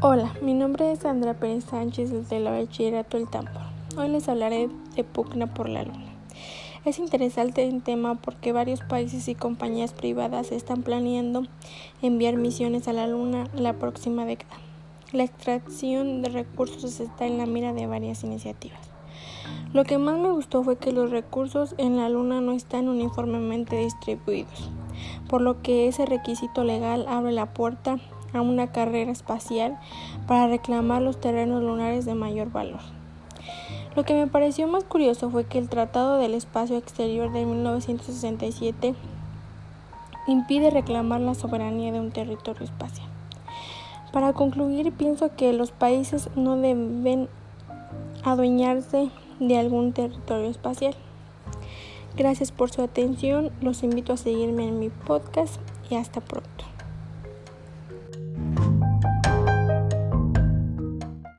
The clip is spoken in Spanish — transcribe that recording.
Hola, mi nombre es Sandra Pérez Sánchez desde la Bachillerato El Tambor. Hoy les hablaré de Pugna por la Luna. Es interesante el tema porque varios países y compañías privadas están planeando enviar misiones a la Luna la próxima década. La extracción de recursos está en la mira de varias iniciativas. Lo que más me gustó fue que los recursos en la Luna no están uniformemente distribuidos, por lo que ese requisito legal abre la puerta una carrera espacial para reclamar los terrenos lunares de mayor valor. Lo que me pareció más curioso fue que el Tratado del Espacio Exterior de 1967 impide reclamar la soberanía de un territorio espacial. Para concluir, pienso que los países no deben adueñarse de algún territorio espacial. Gracias por su atención, los invito a seguirme en mi podcast y hasta pronto.